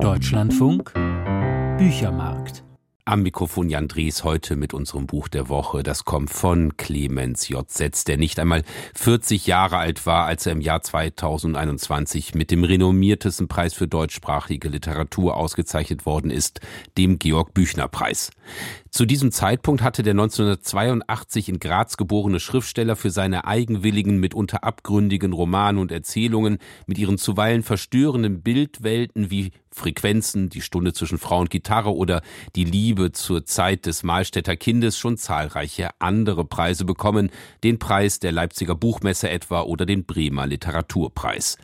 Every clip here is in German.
Deutschlandfunk Büchermarkt am Mikrofon Jan Dries heute mit unserem Buch der Woche. Das kommt von Clemens J. Setz, der nicht einmal 40 Jahre alt war, als er im Jahr 2021 mit dem renommiertesten Preis für deutschsprachige Literatur ausgezeichnet worden ist, dem Georg Büchner Preis. Zu diesem Zeitpunkt hatte der 1982 in Graz geborene Schriftsteller für seine eigenwilligen, mitunter abgründigen Romane und Erzählungen mit ihren zuweilen verstörenden Bildwelten wie Frequenzen, die Stunde zwischen Frau und Gitarre oder die Liebe zur Zeit des Mahlstädter Kindes schon zahlreiche andere Preise bekommen, den Preis der Leipziger Buchmesse etwa oder den Bremer Literaturpreis.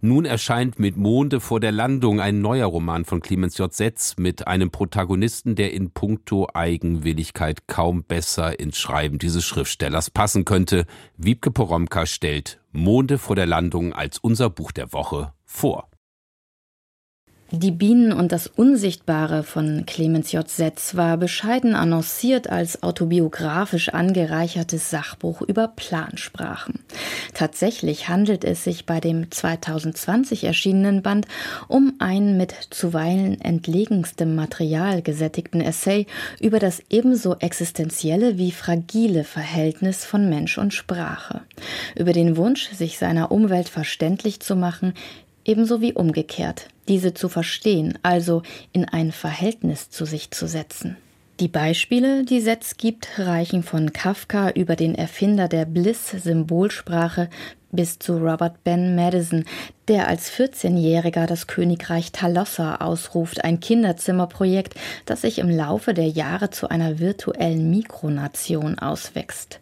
Nun erscheint mit Monde vor der Landung ein neuer Roman von Clemens J. Setz mit einem Protagonisten, der in puncto Eigenwilligkeit kaum besser ins Schreiben dieses Schriftstellers passen könnte. Wiebke Poromka stellt Monde vor der Landung als unser Buch der Woche vor. Die Bienen und das Unsichtbare von Clemens J. Setz war bescheiden annonciert als autobiografisch angereichertes Sachbuch über Plansprachen. Tatsächlich handelt es sich bei dem 2020 erschienenen Band um ein mit zuweilen entlegenstem Material gesättigten Essay über das ebenso existenzielle wie fragile Verhältnis von Mensch und Sprache, über den Wunsch, sich seiner Umwelt verständlich zu machen, ebenso wie umgekehrt, diese zu verstehen, also in ein Verhältnis zu sich zu setzen. Die Beispiele, die Setz gibt, reichen von Kafka über den Erfinder der Bliss-Symbolsprache bis zu Robert Ben Madison, der als 14-Jähriger das Königreich Talossa ausruft, ein Kinderzimmerprojekt, das sich im Laufe der Jahre zu einer virtuellen Mikronation auswächst.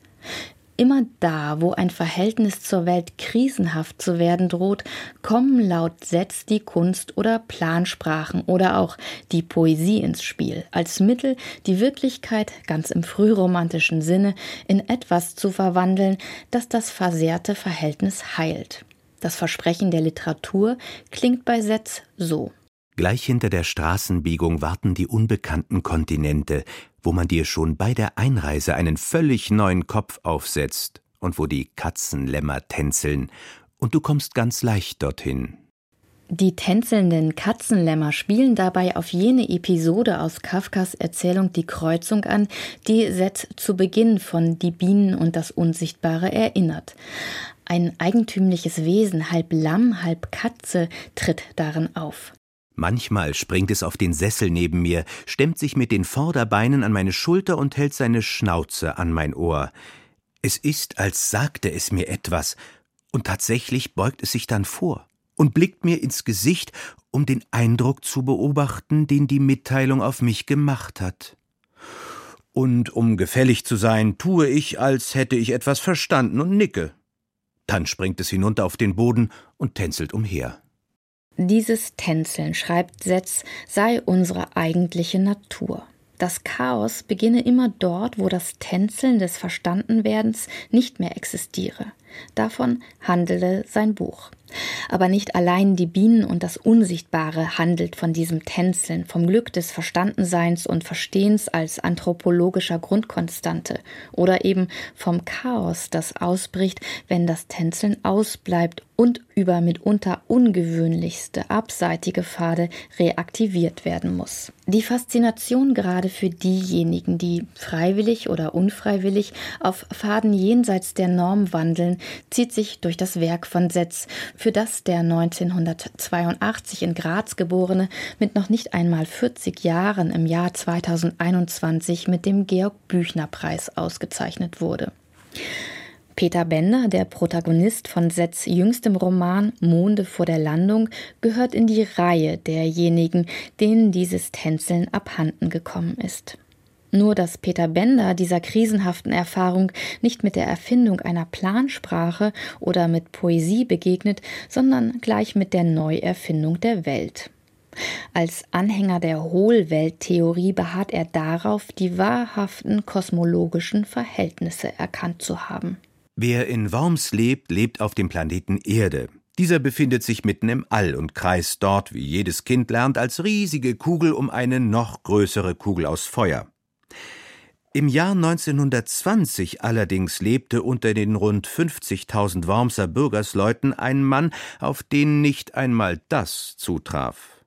Immer da, wo ein Verhältnis zur Welt krisenhaft zu werden droht, kommen laut Setz die Kunst oder Plansprachen oder auch die Poesie ins Spiel, als Mittel, die Wirklichkeit ganz im frühromantischen Sinne in etwas zu verwandeln, das das versehrte Verhältnis heilt. Das Versprechen der Literatur klingt bei Setz so. Gleich hinter der Straßenbiegung warten die unbekannten Kontinente, wo man dir schon bei der Einreise einen völlig neuen Kopf aufsetzt und wo die Katzenlämmer tänzeln, und du kommst ganz leicht dorthin. Die tänzelnden Katzenlämmer spielen dabei auf jene Episode aus Kafkas Erzählung Die Kreuzung an, die Setz zu Beginn von Die Bienen und das Unsichtbare erinnert. Ein eigentümliches Wesen, halb Lamm, halb Katze, tritt darin auf. Manchmal springt es auf den Sessel neben mir, stemmt sich mit den Vorderbeinen an meine Schulter und hält seine Schnauze an mein Ohr. Es ist, als sagte es mir etwas, und tatsächlich beugt es sich dann vor und blickt mir ins Gesicht, um den Eindruck zu beobachten, den die Mitteilung auf mich gemacht hat. Und um gefällig zu sein, tue ich, als hätte ich etwas verstanden und nicke. Dann springt es hinunter auf den Boden und tänzelt umher. Dieses Tänzeln, schreibt Setz, sei unsere eigentliche Natur. Das Chaos beginne immer dort, wo das Tänzeln des Verstandenwerdens nicht mehr existiere. Davon handele sein Buch. Aber nicht allein die Bienen und das Unsichtbare handelt von diesem Tänzeln, vom Glück des Verstandenseins und Verstehens als anthropologischer Grundkonstante oder eben vom Chaos, das ausbricht, wenn das Tänzeln ausbleibt und über mitunter ungewöhnlichste abseitige Pfade reaktiviert werden muss. Die Faszination gerade für diejenigen, die freiwillig oder unfreiwillig auf Pfaden jenseits der Norm wandeln, zieht sich durch das Werk von Setz, für das der 1982 in Graz geborene mit noch nicht einmal 40 Jahren im Jahr 2021 mit dem Georg Büchner Preis ausgezeichnet wurde. Peter Bender, der Protagonist von Setz jüngstem Roman Monde vor der Landung, gehört in die Reihe derjenigen, denen dieses Tänzeln abhanden gekommen ist. Nur dass Peter Bender dieser krisenhaften Erfahrung nicht mit der Erfindung einer Plansprache oder mit Poesie begegnet, sondern gleich mit der Neuerfindung der Welt. Als Anhänger der Hohlwelttheorie beharrt er darauf, die wahrhaften kosmologischen Verhältnisse erkannt zu haben. Wer in Worms lebt, lebt auf dem Planeten Erde. Dieser befindet sich mitten im All und kreist dort, wie jedes Kind lernt, als riesige Kugel um eine noch größere Kugel aus Feuer. Im Jahr 1920 allerdings lebte unter den rund 50.000 Wormser Bürgersleuten ein Mann, auf den nicht einmal das zutraf.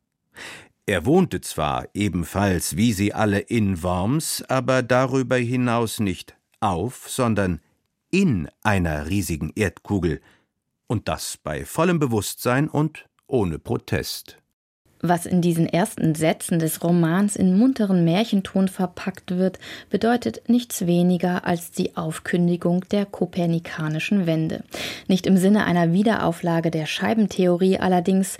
Er wohnte zwar ebenfalls wie sie alle in Worms, aber darüber hinaus nicht auf, sondern in einer riesigen Erdkugel, und das bei vollem Bewusstsein und ohne Protest. Was in diesen ersten Sätzen des Romans in munteren Märchenton verpackt wird, bedeutet nichts weniger als die Aufkündigung der kopernikanischen Wende. Nicht im Sinne einer Wiederauflage der Scheibentheorie allerdings,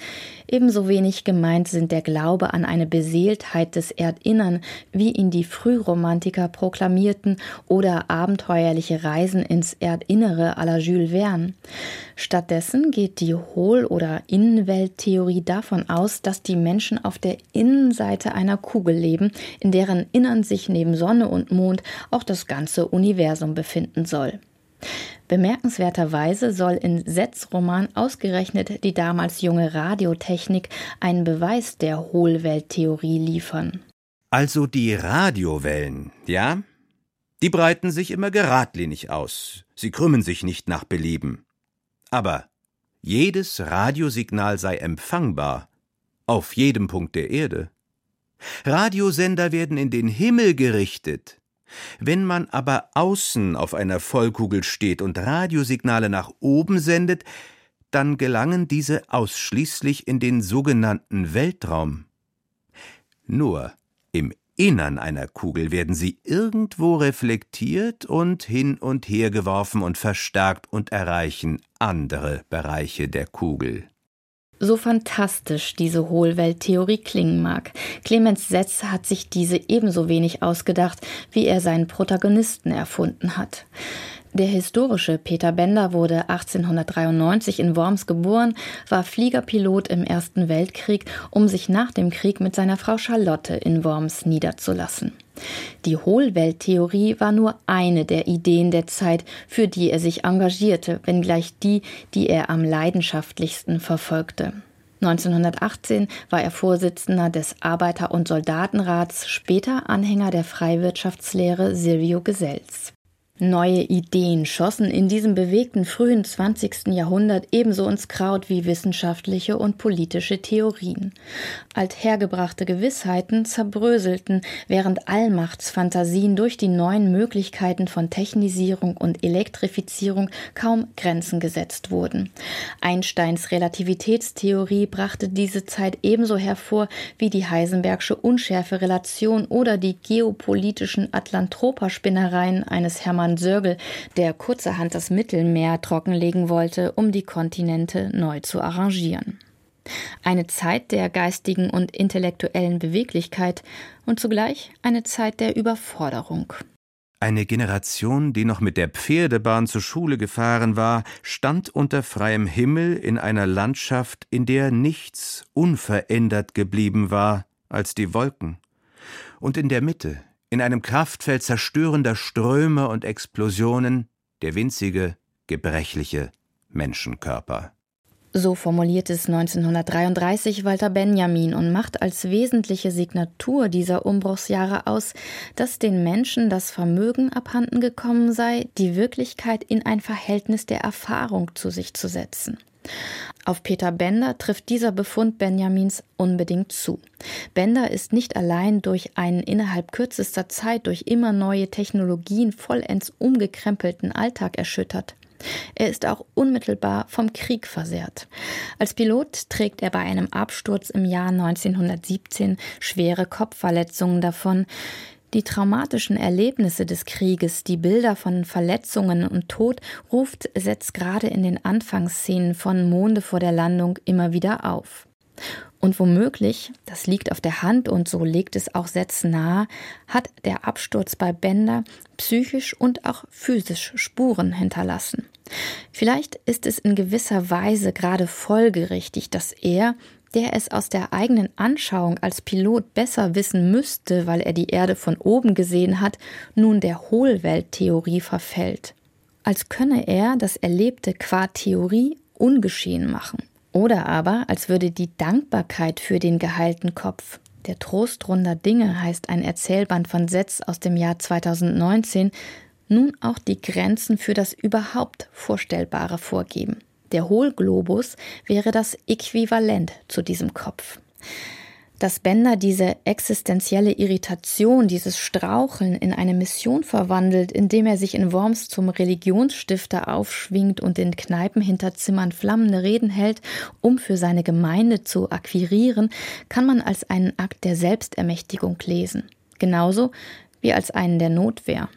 ebenso wenig gemeint sind der Glaube an eine Beseeltheit des Erdinnern, wie ihn die Frühromantiker proklamierten, oder abenteuerliche Reisen ins Erdinnere à la Jules Verne. Stattdessen geht die Hohl- oder Innenwelttheorie davon aus, dass die Menschen auf der Innenseite einer Kugel leben, in deren Innern sich neben Sonne und Mond auch das ganze Universum befinden soll. Bemerkenswerterweise soll in Setzroman ausgerechnet die damals junge Radiotechnik einen Beweis der Hohlwelttheorie liefern. Also die Radiowellen, ja? Die breiten sich immer geradlinig aus. Sie krümmen sich nicht nach Belieben. Aber jedes Radiosignal sei empfangbar auf jedem Punkt der Erde. Radiosender werden in den Himmel gerichtet. Wenn man aber außen auf einer Vollkugel steht und Radiosignale nach oben sendet, dann gelangen diese ausschließlich in den sogenannten Weltraum. Nur im Innern einer Kugel werden sie irgendwo reflektiert und hin und her geworfen und verstärkt und erreichen andere Bereiche der Kugel. So fantastisch diese Hohlwelttheorie klingen mag, Clemens Setz hat sich diese ebenso wenig ausgedacht, wie er seinen Protagonisten erfunden hat. Der historische Peter Bender wurde 1893 in Worms geboren, war Fliegerpilot im Ersten Weltkrieg, um sich nach dem Krieg mit seiner Frau Charlotte in Worms niederzulassen. Die Hohlwelttheorie war nur eine der Ideen der Zeit, für die er sich engagierte, wenngleich die, die er am leidenschaftlichsten verfolgte. 1918 war er Vorsitzender des Arbeiter- und Soldatenrats, später Anhänger der Freiwirtschaftslehre Silvio Gesells. Neue Ideen schossen in diesem bewegten frühen 20. Jahrhundert ebenso ins Kraut wie wissenschaftliche und politische Theorien. Althergebrachte Gewissheiten zerbröselten, während Allmachtsfantasien durch die neuen Möglichkeiten von Technisierung und Elektrifizierung kaum Grenzen gesetzt wurden. Einsteins Relativitätstheorie brachte diese Zeit ebenso hervor wie die Heisenbergsche Unschärferelation oder die geopolitischen Atlantroperspinnereien eines Hermann Johann Sörgel, der kurzerhand das Mittelmeer trockenlegen wollte, um die Kontinente neu zu arrangieren. Eine Zeit der geistigen und intellektuellen Beweglichkeit und zugleich eine Zeit der Überforderung. Eine Generation, die noch mit der Pferdebahn zur Schule gefahren war, stand unter freiem Himmel in einer Landschaft, in der nichts unverändert geblieben war als die Wolken. Und in der Mitte, in einem Kraftfeld zerstörender Ströme und Explosionen der winzige, gebrechliche Menschenkörper. So formuliert es 1933 Walter Benjamin und macht als wesentliche Signatur dieser Umbruchsjahre aus, dass den Menschen das Vermögen abhanden gekommen sei, die Wirklichkeit in ein Verhältnis der Erfahrung zu sich zu setzen. Auf Peter Bender trifft dieser Befund Benjamins unbedingt zu. Bender ist nicht allein durch einen innerhalb kürzester Zeit durch immer neue Technologien vollends umgekrempelten Alltag erschüttert. Er ist auch unmittelbar vom Krieg versehrt. Als Pilot trägt er bei einem Absturz im Jahr 1917 schwere Kopfverletzungen davon, die traumatischen Erlebnisse des Krieges, die Bilder von Verletzungen und Tod ruft Setz gerade in den Anfangsszenen von Monde vor der Landung immer wieder auf. Und womöglich, das liegt auf der Hand und so legt es auch Setz nahe, hat der Absturz bei Bender psychisch und auch physisch Spuren hinterlassen. Vielleicht ist es in gewisser Weise gerade folgerichtig, dass er, der es aus der eigenen Anschauung als Pilot besser wissen müsste, weil er die Erde von oben gesehen hat, nun der Hohlwelttheorie verfällt. Als könne er das Erlebte qua Theorie ungeschehen machen. Oder aber, als würde die Dankbarkeit für den geheilten Kopf, der Trost runder Dinge heißt ein Erzählband von Setz aus dem Jahr 2019, nun auch die Grenzen für das überhaupt Vorstellbare vorgeben. Der Hohlglobus wäre das Äquivalent zu diesem Kopf. Dass Bender diese existenzielle Irritation, dieses Straucheln in eine Mission verwandelt, indem er sich in Worms zum Religionsstifter aufschwingt und in Kneipenhinterzimmern flammende Reden hält, um für seine Gemeinde zu akquirieren, kann man als einen Akt der Selbstermächtigung lesen. Genauso wie als einen der Notwehr.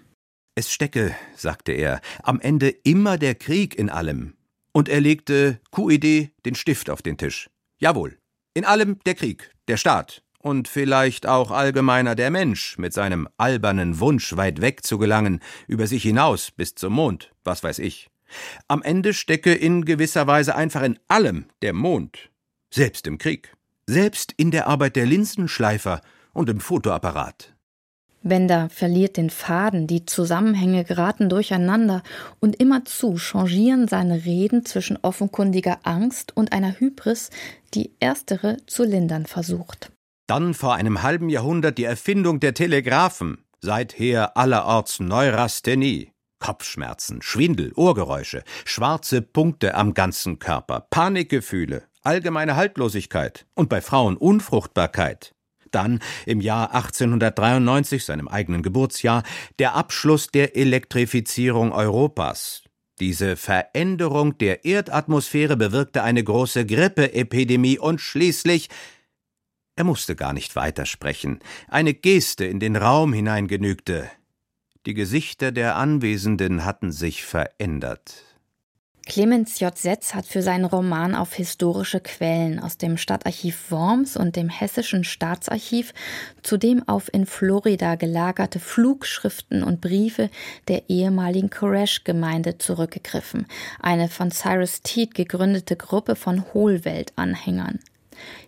Es stecke, sagte er, am Ende immer der Krieg in allem. Und er legte QED den Stift auf den Tisch. Jawohl, in allem der Krieg, der Staat und vielleicht auch allgemeiner der Mensch mit seinem albernen Wunsch, weit weg zu gelangen, über sich hinaus bis zum Mond, was weiß ich. Am Ende stecke in gewisser Weise einfach in allem der Mond, selbst im Krieg, selbst in der Arbeit der Linsenschleifer und im Fotoapparat. Bender verliert den Faden, die Zusammenhänge geraten durcheinander und immerzu changieren seine Reden zwischen offenkundiger Angst und einer Hybris, die erstere zu lindern versucht. Dann vor einem halben Jahrhundert die Erfindung der Telegraphen, seither allerorts Neurasthenie. Kopfschmerzen, Schwindel, Ohrgeräusche, schwarze Punkte am ganzen Körper, Panikgefühle, allgemeine Haltlosigkeit und bei Frauen Unfruchtbarkeit dann im Jahr 1893, seinem eigenen Geburtsjahr, der Abschluss der Elektrifizierung Europas. Diese Veränderung der Erdatmosphäre bewirkte eine große Grippeepidemie und schließlich er musste gar nicht weitersprechen. Eine Geste in den Raum hinein genügte. Die Gesichter der Anwesenden hatten sich verändert. Clemens J. Setz hat für seinen Roman auf historische Quellen aus dem Stadtarchiv Worms und dem Hessischen Staatsarchiv, zudem auf in Florida gelagerte Flugschriften und Briefe der ehemaligen Koresh-Gemeinde zurückgegriffen, eine von Cyrus Teed gegründete Gruppe von Hohlwelt-Anhängern.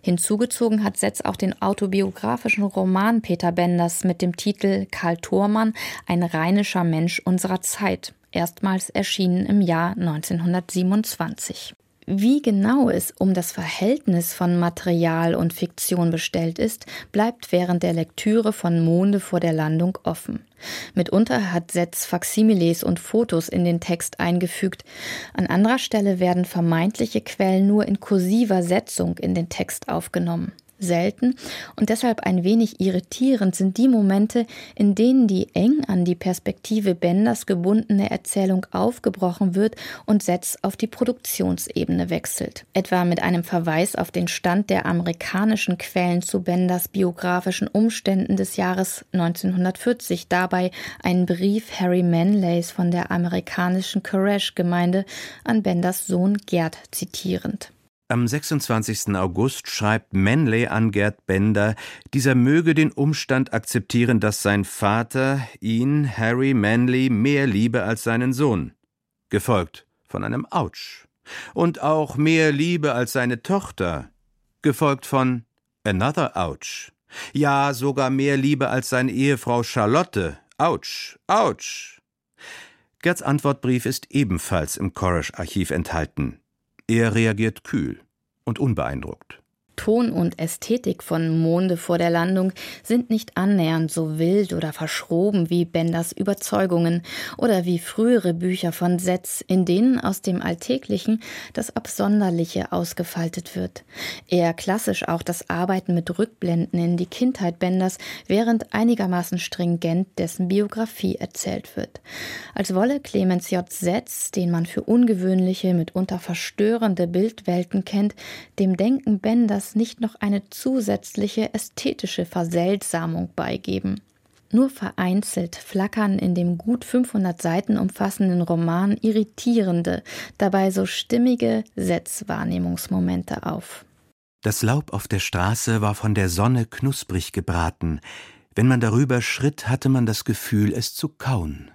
Hinzugezogen hat Setz auch den autobiografischen Roman Peter Benders mit dem Titel Karl Thormann, ein rheinischer Mensch unserer Zeit, erstmals erschienen im Jahr 1927. Wie genau es um das Verhältnis von Material und Fiktion bestellt ist, bleibt während der Lektüre von Monde vor der Landung offen. Mitunter hat Setz Faximiles und Fotos in den Text eingefügt. An anderer Stelle werden vermeintliche Quellen nur in kursiver Setzung in den Text aufgenommen selten und deshalb ein wenig irritierend sind die Momente, in denen die eng an die Perspektive Benders gebundene Erzählung aufgebrochen wird und Setz auf die Produktionsebene wechselt. Etwa mit einem Verweis auf den Stand der amerikanischen Quellen zu Benders biografischen Umständen des Jahres 1940, dabei einen Brief Harry Manleys von der amerikanischen Koresh-Gemeinde an Benders Sohn Gerd zitierend. Am 26. August schreibt Manley an Gerd Bender, dieser möge den Umstand akzeptieren, dass sein Vater ihn, Harry Manley, mehr liebe als seinen Sohn. Gefolgt von einem Autsch. Und auch mehr liebe als seine Tochter. Gefolgt von Another Ouch. Ja, sogar mehr Liebe als seine Ehefrau Charlotte. Autsch, Autsch. Gerds Antwortbrief ist ebenfalls im Koresh-Archiv enthalten. Er reagiert kühl und unbeeindruckt. Ton und Ästhetik von Monde vor der Landung sind nicht annähernd so wild oder verschroben wie Benders Überzeugungen oder wie frühere Bücher von Setz, in denen aus dem Alltäglichen das Absonderliche ausgefaltet wird. Eher klassisch auch das Arbeiten mit Rückblenden in die Kindheit Benders, während einigermaßen stringent dessen Biografie erzählt wird. Als wolle Clemens J. Setz, den man für ungewöhnliche, mitunter verstörende Bildwelten kennt, dem Denken Benders das nicht noch eine zusätzliche ästhetische Verseltsamung beigeben. Nur vereinzelt flackern in dem gut 500 Seiten umfassenden Roman irritierende, dabei so stimmige Setzwahrnehmungsmomente auf. Das Laub auf der Straße war von der Sonne knusprig gebraten. Wenn man darüber schritt, hatte man das Gefühl, es zu kauen.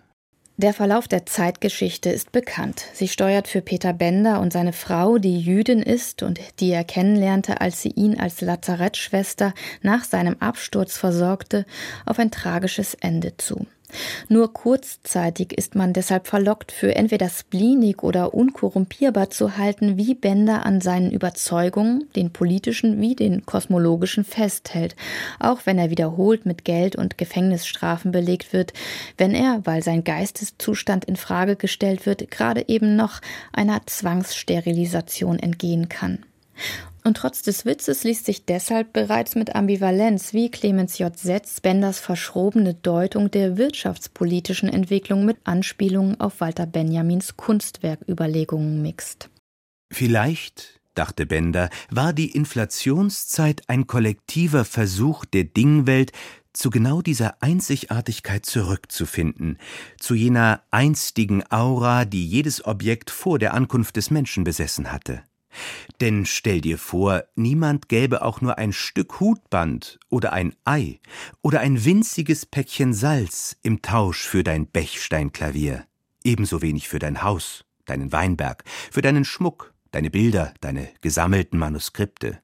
Der Verlauf der Zeitgeschichte ist bekannt. Sie steuert für Peter Bender und seine Frau, die Jüdin ist und die er kennenlernte, als sie ihn als Lazarettschwester nach seinem Absturz versorgte, auf ein tragisches Ende zu. Nur kurzzeitig ist man deshalb verlockt, für entweder spleenig oder unkorrumpierbar zu halten, wie Bender an seinen Überzeugungen, den politischen wie den kosmologischen, festhält, auch wenn er wiederholt mit Geld und Gefängnisstrafen belegt wird, wenn er, weil sein Geisteszustand in Frage gestellt wird, gerade eben noch einer Zwangssterilisation entgehen kann. Und trotz des Witzes liest sich deshalb bereits mit Ambivalenz, wie Clemens J. Setz Benders verschrobene Deutung der wirtschaftspolitischen Entwicklung mit Anspielungen auf Walter Benjamins Kunstwerküberlegungen mixt. Vielleicht, dachte Bender, war die Inflationszeit ein kollektiver Versuch der Dingwelt, zu genau dieser Einzigartigkeit zurückzufinden, zu jener einstigen Aura, die jedes Objekt vor der Ankunft des Menschen besessen hatte. Denn stell dir vor, niemand gäbe auch nur ein Stück Hutband oder ein Ei oder ein winziges Päckchen Salz im Tausch für dein Bechsteinklavier, ebenso wenig für dein Haus, deinen Weinberg, für deinen Schmuck, deine Bilder, deine gesammelten Manuskripte.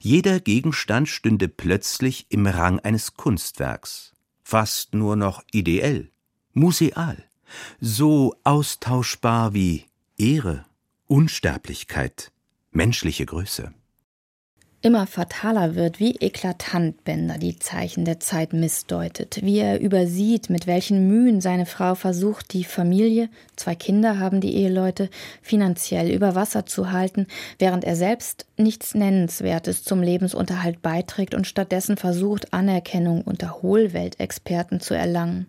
Jeder Gegenstand stünde plötzlich im Rang eines Kunstwerks, fast nur noch ideell, museal, so austauschbar wie Ehre Unsterblichkeit, menschliche Größe. Immer fataler wird, wie eklatant Bender die Zeichen der Zeit missdeutet, wie er übersieht, mit welchen Mühen seine Frau versucht, die Familie, zwei Kinder haben die Eheleute, finanziell über Wasser zu halten, während er selbst nichts Nennenswertes zum Lebensunterhalt beiträgt und stattdessen versucht, Anerkennung unter Hohlweltexperten zu erlangen.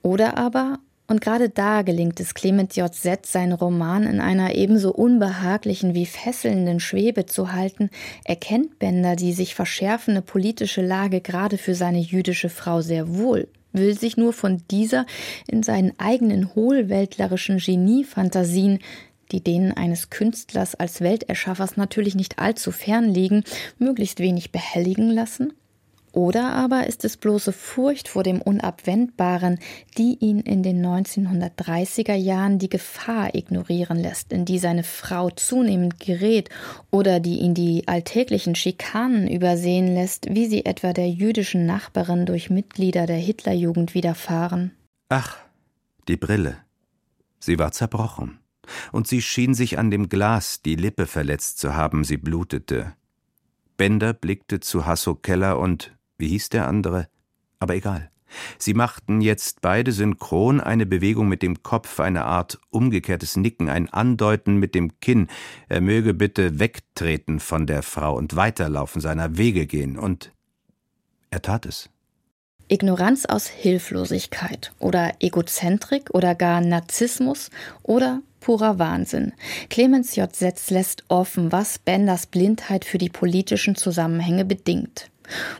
Oder aber und gerade da gelingt es Clement J. Setz, seinen Roman in einer ebenso unbehaglichen wie fesselnden Schwebe zu halten, erkennt Bender die sich verschärfende politische Lage gerade für seine jüdische Frau sehr wohl, will sich nur von dieser in seinen eigenen hohlweltlerischen Geniefantasien die denen eines Künstlers als Welterschaffers natürlich nicht allzu fern liegen, möglichst wenig behelligen lassen? Oder aber ist es bloße Furcht vor dem Unabwendbaren, die ihn in den 1930er Jahren die Gefahr ignorieren lässt, in die seine Frau zunehmend gerät, oder die ihn die alltäglichen Schikanen übersehen lässt, wie sie etwa der jüdischen Nachbarin durch Mitglieder der Hitlerjugend widerfahren? Ach, die Brille. Sie war zerbrochen, und sie schien sich an dem Glas die Lippe verletzt zu haben, sie blutete. Bender blickte zu Hasso Keller und wie hieß der andere? Aber egal. Sie machten jetzt beide synchron eine Bewegung mit dem Kopf, eine Art umgekehrtes Nicken, ein Andeuten mit dem Kinn, er möge bitte wegtreten von der Frau und weiterlaufen, seiner Wege gehen, und er tat es. Ignoranz aus Hilflosigkeit oder Egozentrik oder gar Narzissmus oder purer Wahnsinn. Clemens J. Setz lässt offen, was Benders Blindheit für die politischen Zusammenhänge bedingt.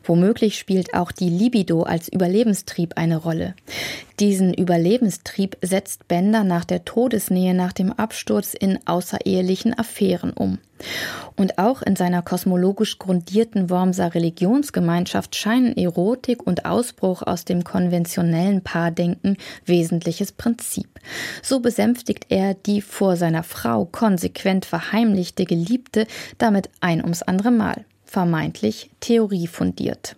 Womöglich spielt auch die Libido als Überlebenstrieb eine Rolle. Diesen Überlebenstrieb setzt Bender nach der Todesnähe nach dem Absturz in außerehelichen Affären um. Und auch in seiner kosmologisch grundierten Wormser Religionsgemeinschaft scheinen Erotik und Ausbruch aus dem konventionellen Paardenken wesentliches Prinzip. So besänftigt er die vor seiner Frau konsequent verheimlichte Geliebte damit ein ums andere Mal vermeintlich theoriefundiert.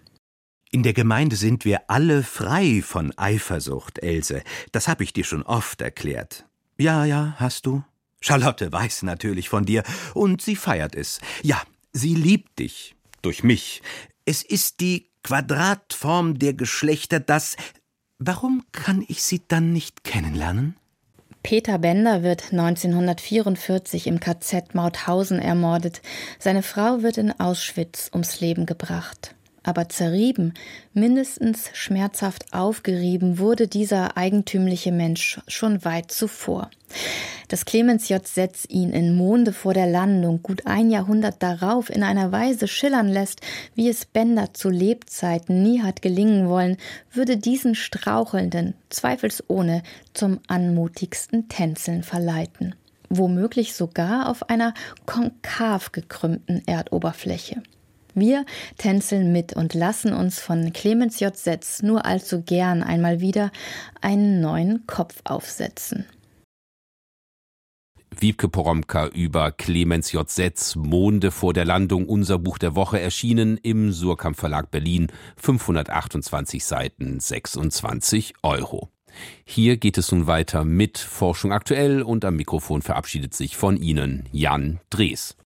In der Gemeinde sind wir alle frei von Eifersucht, Else. Das habe ich dir schon oft erklärt. Ja, ja, hast du? Charlotte weiß natürlich von dir und sie feiert es. Ja, sie liebt dich. Durch mich. Es ist die Quadratform der Geschlechter, das. Warum kann ich sie dann nicht kennenlernen? Peter Bender wird 1944 im KZ Mauthausen ermordet. Seine Frau wird in Auschwitz ums Leben gebracht. Aber zerrieben, mindestens schmerzhaft aufgerieben wurde dieser eigentümliche Mensch schon weit zuvor. Dass Clemens J. Setz ihn in Monde vor der Landung gut ein Jahrhundert darauf in einer Weise schillern lässt, wie es Bender zu Lebzeiten nie hat gelingen wollen, würde diesen Strauchelnden zweifelsohne zum anmutigsten Tänzeln verleiten. Womöglich sogar auf einer konkav gekrümmten Erdoberfläche. Wir tänzeln mit und lassen uns von Clemens J. Setz nur allzu gern einmal wieder einen neuen Kopf aufsetzen. Wiebke Poromka über Clemens J. Setz, Monde vor der Landung, unser Buch der Woche, erschienen im Surkamp Verlag Berlin, 528 Seiten, 26 Euro. Hier geht es nun weiter mit Forschung aktuell und am Mikrofon verabschiedet sich von Ihnen Jan Drees.